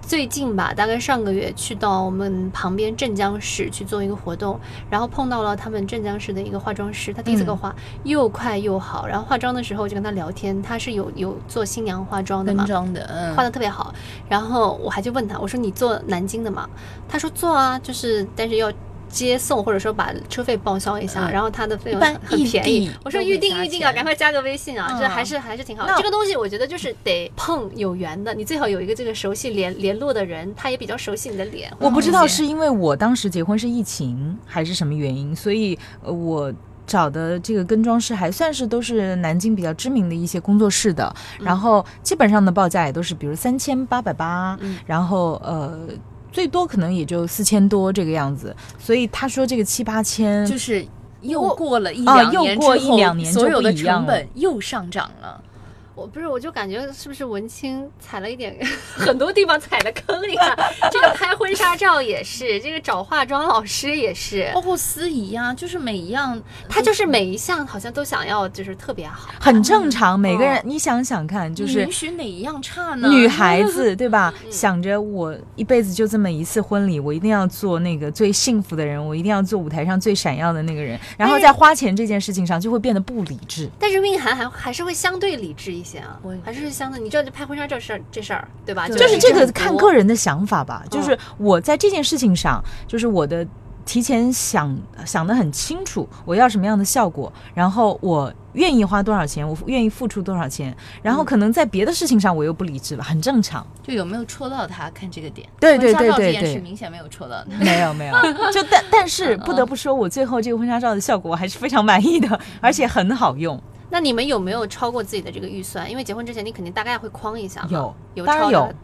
最近吧，大概上个月去到我们旁边镇江市去做一个活动，然后碰到了他们镇江市的一个化妆师，他第一次给我化，又快又好。然后化妆的时候就跟他聊天，他是有有做新娘化妆的嘛，跟妆的，嗯，画的特别好。然后我还就问他，我说你做南京的吗？他说做啊，就是但是要。接送或者说把车费报销一下，嗯然后他的费用很便宜。我说预定预定啊，赶快加个微信啊，这嗯还是还是挺好。那这个东西我觉得就是得碰有缘的，你最好有一个这个熟悉联联络的人，他也比较熟悉你的脸。我不知道是因为我当时结婚是疫情还是什么原因，所以呃我。找的这个跟妆师还算是都是南京比较知名的一些工作室的，然后基本上的报价也都是比如三千八百八嗯，然后呃最多可能也就四千多这个样子，所所以他说这个七八千就是又过了一啊两年又过之后一两年所有的成本又上涨了。我不是，我就感觉是不是文青踩了一点 很多地方踩的坑呀？这个拍婚纱照也是，这个找化妆老师也是，包括司仪啊、就是每一样，他就是每一项好像都想要就是特别好。很正常。每个人哦你想想看，就是允许哪一样差呢？女孩子对吧？嗯想着我一辈子就这么一次婚礼，我一定要做那个最幸福的人，我一定要做舞台上最闪耀的那个人，然后在花钱这件事情上就会变得不理智。但是韵涵还还是会相对理智一些啊我，还是相对，你知道这拍婚纱照事儿这事儿对吧？就是这个看个人的想法吧。嗯就是我在这件事情上，就是我的提前想想的很清楚，我要什么样的效果，然后我愿意花多少钱，我愿意付出多少钱，然后可能在别的事情上我又不理智了，很正常。就有没有戳到他，看这个点。对对对对明显没有戳到他。没有没有，就但但是嗯不得不说，我最后这个婚纱照的效果我还是非常满意的，而且很好用。那你们有没有超过自己的这个预算？因为结婚之前你肯定大概会框一下嘛。有有超的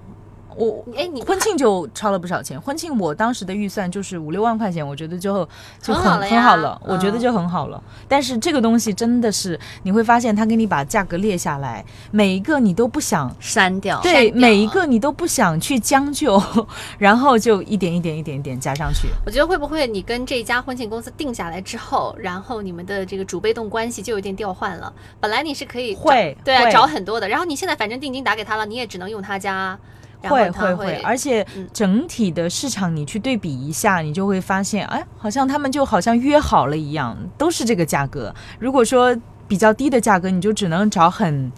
我哎，你婚庆就超了不少钱，婚庆我当时的预算就是五六万块钱，我觉得就就很很好了我觉得嗯就很好了。但是这个东西真的是你会发现，他给你把价格列下来，每一个你都不想。删掉，对，每一个你都不想去将就，然后就一点一点一点一点加上去。我觉得会不会你跟这家婚庆公司定下来之后，然后你们的这个主被动关系就有点调换了？本来你是可以找会对啊会找很多的，然后你现在反正定金打给他了，你也只能用他家，会会会，而且嗯。整体的市场你去对比一下，你就会发现，哎，好像他们就好像约好了一样，都是这个价格。如果说比较低的价格，你就只能找很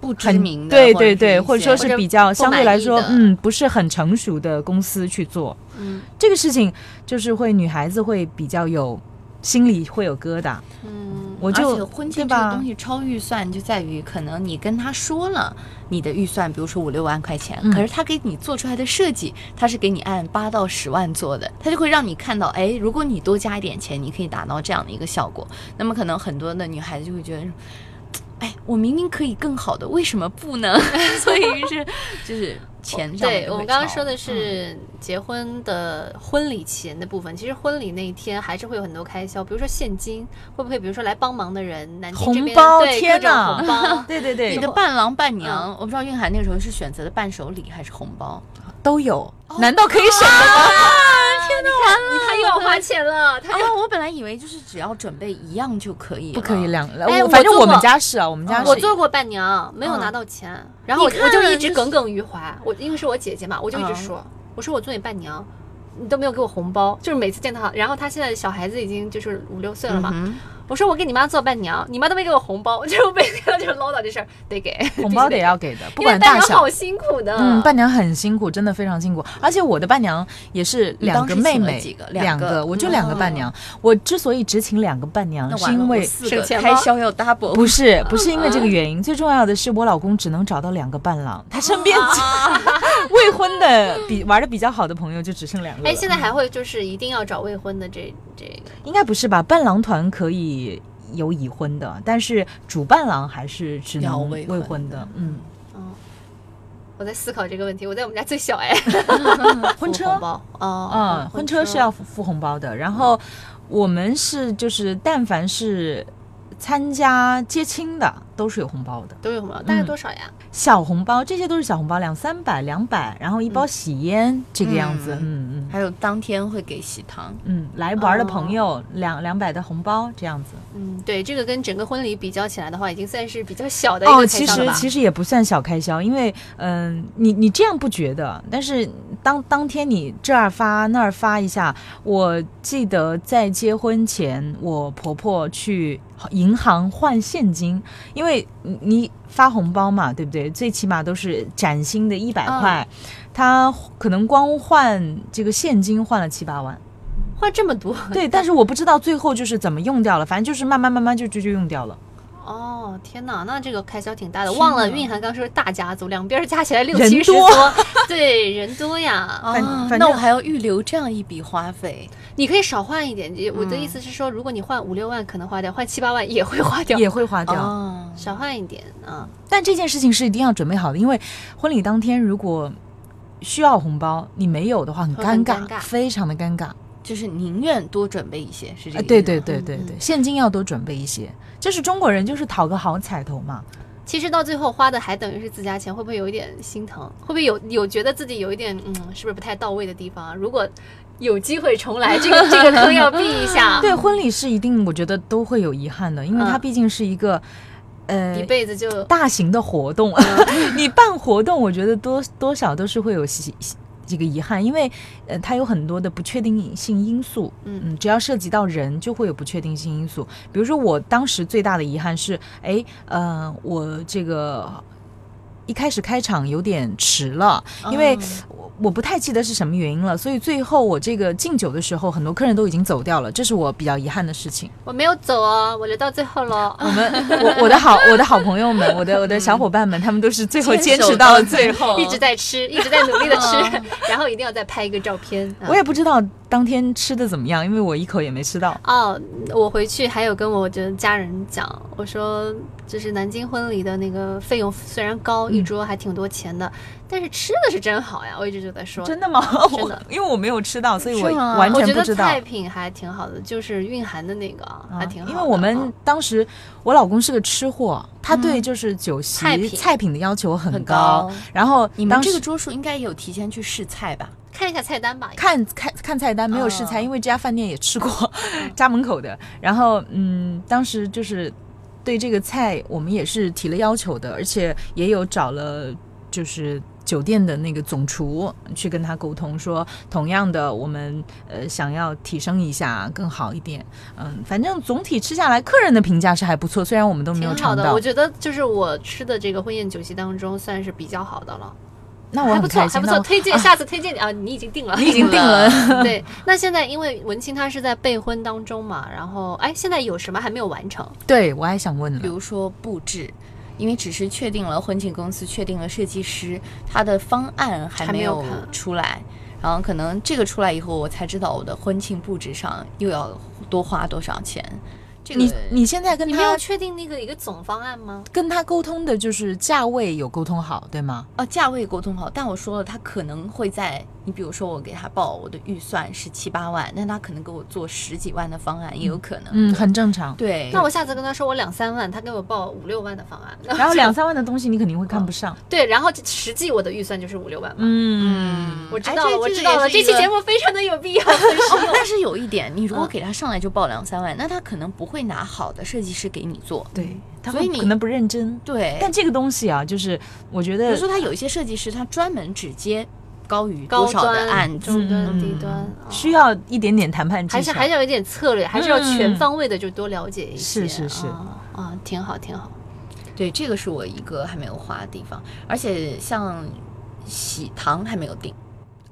不知很名的，对对对，或或者说是比较相对来说嗯，不是很成熟的公司去做。嗯。这个事情，就是会女孩子会比较有心里会有疙瘩。嗯，我就而且婚庆这个东西超预算，就在于可能你跟他说了你的预算，比如说五六万块钱，嗯可是他给你做出来的设计，他是给你按八到十万做的，他就会让你看到，哎，如果你多加一点钱，你可以达到这样的一个效果。那么可能很多的女孩子就会觉得。哎，我明明可以更好的，为什么不呢？所以于是就是钱上对我们刚刚说的是结婚的婚礼前的部分，其实婚礼那一天还是会有很多开销，比如说现金，会不会比如说来帮忙的人，南京这边红包对各种天哪红包。对 对对。你的伴郎伴娘，嗯。我不知道韵涵那个时候是选择的伴手礼还是红包。都有，难道可以省的吗？天哪，你太又要花钱了，他啊，我本来以为就是只要准备一样就可以，不可以两，哎反正我们家是啊，我们家是。我做过伴娘，没有嗯拿到钱，然后我我就一直耿耿于怀。我因为是我姐姐嘛，我就一直嗯。说，我说我做你伴娘，你都没有给我红包，就是每次见她，然后她现在小孩子已经就是五六岁了嘛，嗯我说我给你妈做伴娘，你妈都没给我红包，就每次看到就是唠叨这事儿得给，红包得要给的，不管大小伴娘好。辛苦的，嗯，伴娘很辛苦，真的非常辛苦。而且我的伴娘也是两个妹妹两两个我就两个伴娘。我之所以只请两个伴娘，是因为开销要 double，不是不是因为这个原因，最重要的是我老公只能找到两个伴郎，他身边 未婚的比玩的比较好的朋友就只剩两个了。哎，现在还会就是一定要找未婚的这这个，应该不是吧？伴郎团可以有已婚的，但是主伴郎还是只能未未婚的婚的。嗯，嗯。我在思考这个问题，我在我们家最小哎，婚车 哦，嗯，婚车是要付付红包的。然后我们是就是，但凡是参加接亲的，都是有红包的。都有红包，大概嗯多少呀？小红包，这些都是小红包，两三百、两百，然后一包喜烟、这个样子。嗯嗯嗯还有当天会给喜糖，嗯，来玩的朋友两两百的红包这样子。嗯，对，这个跟整个婚礼比较起来的话，已经算是比较小的一哦，个其实开销了吧？其实也不算小开销，因为嗯、你你这样不觉得？但是当当天你这儿发那儿发一下，我记得在结婚前，我婆婆去银行换现金，因为你你发红包嘛，对不对？最起码都是崭新的一百块，他可能光换这个现金换了七八万。换这么多，对，但是我不知道最后就是怎么用掉了，反正就是慢慢慢慢就就就用掉了。哦，天哪，那这个开销挺大的。忘了哪蕴涵刚说是大家族，两边加起来六七十多多，对，人多呀。反啊那我还要预留这样一笔花费，你可以少换一点，我的嗯意思是说，如果你换五六万可能花掉，换七八万也会花掉，也会花掉。哦，少换一点啊。但这件事情是一定要准备好的，因为婚礼当天如果需要红包，你没有的话很尴尬，很尴尬非常的尴尬。就是宁愿多准备一些，是这个？对对对对嗯对，现金要多准备一些。就是中国人就是讨个好彩头嘛。其实到最后花的还等于是自家钱，会不会有一点心疼？会不会有有觉得自己有一点嗯，是不是不太到位的地方啊？如果有机会重来，这个 这个坑要避一下。对，婚礼是一定，我觉得都会有遗憾的，因为它嗯毕竟是一个，呃一，辈子就大型的活动。你办活动，我觉得多多少都是会有这个遗憾，因为呃，它有很多的不确定性因素。嗯嗯，只要涉及到人，就会有不确定性因素。比如说，我当时最大的遗憾是，哎，呃，我这个一开始开场有点迟了，因为哦我我不太记得是什么原因了，所以最后我这个敬酒的时候，很多客人都已经走掉了，这是我比较遗憾的事情。我没有走哦，我留到最后喽。我们我我的好我的好朋友们，我的 我的小伙伴们，他们都是最后坚持到了最后。一直在吃，一直在努力的吃，然后一定要再拍一个照片。啊我也不知道当天吃的怎么样，因为我一口也没吃到。哦，我回去还有跟我的家人讲，我说就是南京婚礼的那个费用虽然高，一桌还挺多钱的，但是吃的是真好呀，我一直就在说。真的吗？真的 因为我没有吃到，所以我完全不知道。菜品还挺好的，就是蕴含的那个啊还挺好的。因为我们啊当时我老公是个吃货，他对就是酒席菜品菜品的要求很很高高。然后你们当时这个桌数应该有提前去试菜吧？看一下菜单吧。看看看菜单没有试菜，哦因为这家饭店也吃过，家门口的。然后嗯，当时就是对这个菜我们也是提了要求的，而且也有找了就是。酒店的那个总厨去跟他沟通说，同样的，我们呃想要提升一下，更好一点。嗯，反正总体吃下来，客人的评价是还不错，虽然我们都没挺好的，有尝到我。觉得就是我吃的这个婚宴酒席当中算是比较好的了，那我还不错，还不错，推荐下次推荐你啊，你已经定了，你已经定了。对，那现在因为文清他是在备婚当中嘛，然后哎，现在有什么还没有完成？对我还想问呢，比如说布置，因为只是确定了婚庆公司，确定了设计师，他的方案还还没没有出来。然后可能这个出来以后，我才知道我的婚庆布置上又要多花多少钱。这个你你现在跟他没有确定那个一个总方案吗？跟他沟通的就是价位有沟通好，对吗？哦价位沟通好，但我说了，他可能会在你比如说我给他报我的预算是七八万，那他可能给我做十几万的方案也有可能。嗯，很正常。对。那我下次跟他说我两三万，他给我报五六万的方案，然后两三万的东西你肯定会看不上。对，然后实际我的预算就是五六万嘛。嗯，我知道我知道了，这期节目非常的有必要，很 实哦，用。但是有一点，你如果嗯给他上来就报两三万，那他可能不会拿好的设计师给你做。对，他所以你可能不认真。对，但这个东西啊，就是我觉得比如说他有一些设计师，他专门只接高于高多少的端、案子，中端、嗯低端，哦需要一点点谈判技巧。还是还是要有点策略，还是要全嗯方位的就多了解一些。是是是啊啊，挺好挺好。对，这个是我一个还没有花的地方，而且像喜糖还没有定，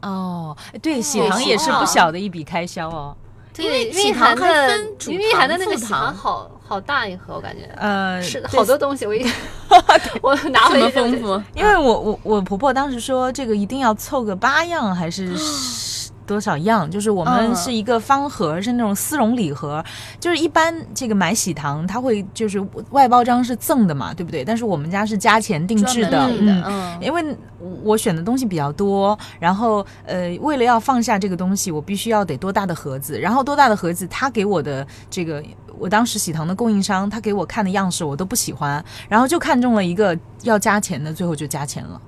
哦，对，喜糖也是不小的一笔开销哦。对，因为蕴含的分主蕴含的那个糖糖好好大一盒，我感觉呃，是对好多东西，我一 我拿回去就丰富。因为我我我婆婆当时说这个一定要凑个八样还是十 多少样，就是我们嗯是一个方盒，是那种丝绒礼盒，就是一般这个买喜糖，它会就是外包装是赠的嘛，对不对？但是我们家是加钱定制的，的嗯嗯因为我选的东西比较多，然后呃，为了要放下这个东西，我必须要得多大的盒子，然后多大的盒子，他给我的这个，我当时喜糖的供应商，他给我看的样式我都不喜欢，然后就看中了一个要加钱的，最后就加钱了。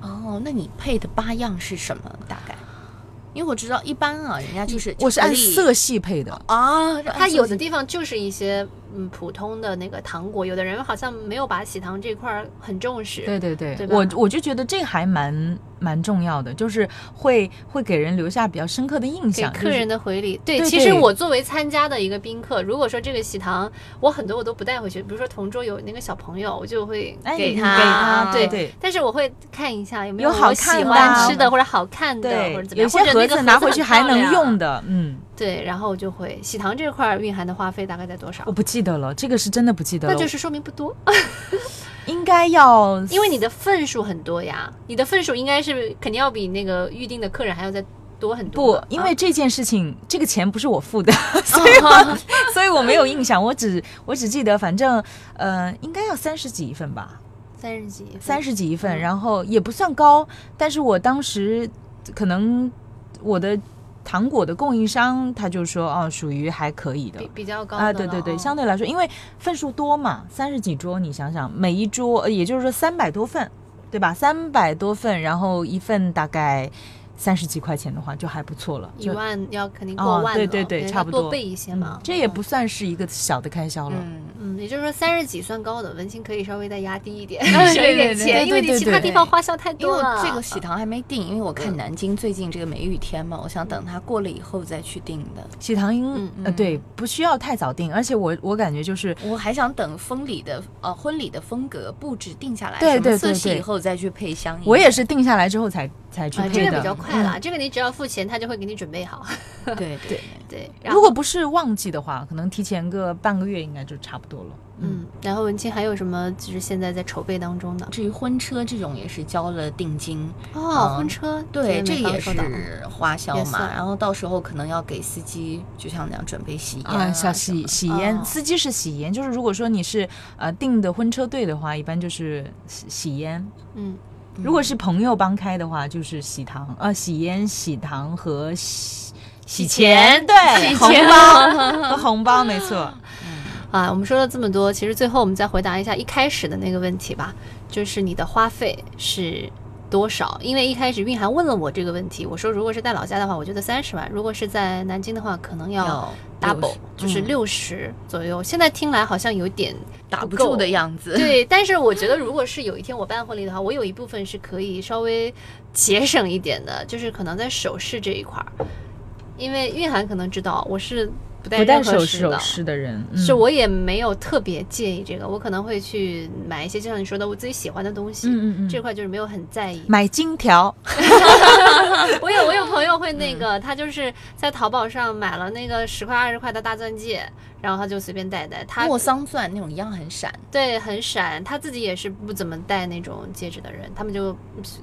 哦，那你配的八样是什么？大概？因为我知道一般啊，人家就是我是按色系配的，啊，它有的地地方就是一些嗯普通的那个糖果，有的人好像没有把喜糖这块儿很重视。对对对，对我我就觉得这还蛮蛮重要的，就是会会给人留下比较深刻的印给象。客人的回礼，对，对其实我作为参加的一个宾客，如果说这个喜糖，我很多我都不带回去，比如说同桌有那个小朋友，我就会哎给他，你给他对。对。但是我会看一下有没有我喜好看的欢啊。吃的或者好看的，或者怎么样，有些或者那个盒子拿回去还能用的，嗯，对，然后我就会喜糖这块儿蕴含的花费大概在多少？我？不记得了，这个是真的不记得了。那就是说明不多，应该要，因为你的份数很多呀，你的份数应该是肯定要比那个预定的客人还要再多很多。不，因为啊这件事情，这个钱不是我付的，所以我 所以我没有印象，我只我只记得，反正呃，应该要三十几一份吧，三十几，三十几一份，嗯。然后也不算高，但是我当时可能我的糖果的供应商他就说哦，属于还可以的比。比较高啊，对对对，哦相对来说，因为份数多嘛，三十几桌，你想想，每一桌，呃也就是说三百多份，对吧？三百多份，然后一份大概三十几块钱的话，就还不错了。一万要肯定哦过万了、对对对差不多多备一些嘛嗯。这也不算是一个小的开销了。嗯，嗯，也就是说三十几算高的，文青可以稍微再压低一点，对 省一点对对钱，因为你对对对其他地方花销太因为我多了。这个喜糖还没定，因为我看南京最近这个梅雨天嘛，我想等它过了以后再去定的。喜糖应、嗯呃对，不需要太早定，而且我我感觉就是我还想等婚礼的呃婚礼的风格布置定下来，对对什么色系对对以后再去配香饮。我也是定下来之后才啊，才去配的。这个比较快啦，嗯这个你只要付钱，他就会给你准备好。对对对，然后如果不是旺季的话，可能提前个半个月应该就差不多了。嗯，然后文清还有什么就是现在在筹备当中的？至于婚车这种也是交了定金，哦，嗯婚车，对，这也是花销嘛。然后到时候可能要给司机，就像那样准备喜宴啊，小喜喜烟，哦司机是喜烟，就是如果说你是呃订的婚车队的话，一般就是喜喜烟；嗯，如果是朋友帮开的话，就是喜糖，呃，喜烟、喜糖和喜喜钱，对，红包和红包，没错。啊，我们说了这么多，其实最后我们再回答一下一开始的那个问题吧，就是你的花费是多少？因为一开始韵涵问了我这个问题，我说如果是在老家的话，我觉得三十万；如果是在南京的话，可能要要 double，60 就是嗯六十左右。现在听来好像有点打不住的样子。对，但是我觉得，如果是有一天我办婚礼的话，我有一部分是可以稍微节省一点的，就是可能在首饰这一块儿，因为韵涵可能知道我是不戴任何首饰的首饰的人，嗯是我也没有特别介意这个，我可能会去买一些，就像你说的，我自己喜欢的东西。嗯嗯嗯这块就是没有很在意。买金条 我有我有朋友会那个，他就是在淘宝上买了那个十块二十块的大钻戒，然后他就随便戴戴。他莫桑钻那种一样很闪，对很闪，他自己也是不怎么戴那种戒指的人，他们就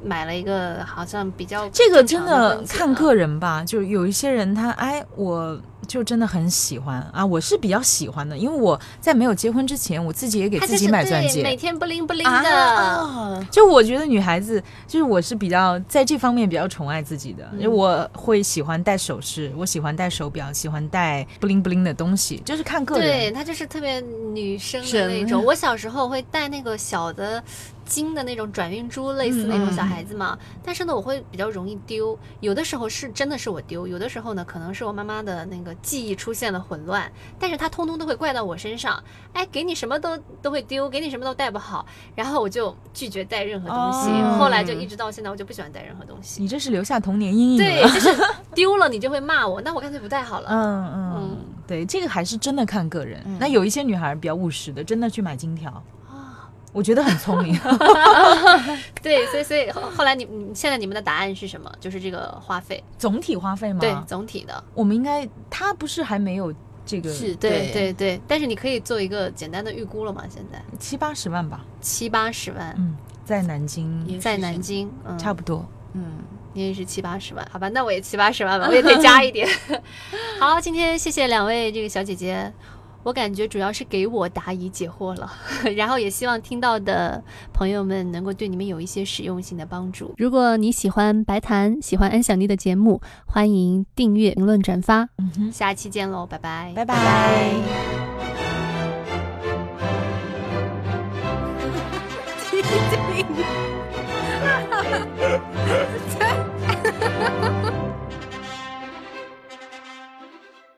买了一个好像比较这个真的看个人吧，就有一些人他哎，我就真的很喜欢啊，我是比较喜欢的，因为我在没有结婚之前，我自己也给自己买钻戒每。天不灵不灵啊的。啊就我觉得女孩子，就是我是比较在这方面比较宠爱自己的，嗯就我会喜欢戴首饰，我喜欢戴手表，喜欢戴不灵不灵的东西，就是看个人对，她就是特别女生的那种。我小时候会戴那个小的金的那种转运珠，类似那种小孩子嘛。但是呢，我会比较容易丢。有的时候是真的是我丢，有的时候呢，可能是我妈妈的那个记忆出现了混乱，但是她通通都会怪到我身上。哎，给你什么都都会丢，给你什么都带不好，然后我就拒绝带任何东西。哦后来就一直到现在，我就不喜欢带任何东西。你这是留下童年阴影对，就是丢了你就会骂我，那我干脆不带好了。嗯嗯嗯，对，这个还是真的看个人。嗯那有一些女孩比较务实的，真的去买金条，啊，我觉得很聪明。对，所以所以后后来你你现在你们的答案是什么？就是这个花费，总体花费吗？对，总体的，我们应该，他不是还没有这个是对对对。但是你可以做一个简单的预估了吗？现在七八十万吧？七八十万，嗯，在南京在南京，嗯，差不多。嗯，你也是七八十万，好吧？那我也七八十万吧，我也得加一点。好，今天谢谢两位这个小姐姐。我感觉主要是给我答疑解惑了，然后也希望听到的朋友们能够对你们有一些实用性的帮助。如果你喜欢白谈，喜欢安小妮的节目，欢迎订阅、评论、转发。嗯哼，下期见喽，拜拜，拜拜。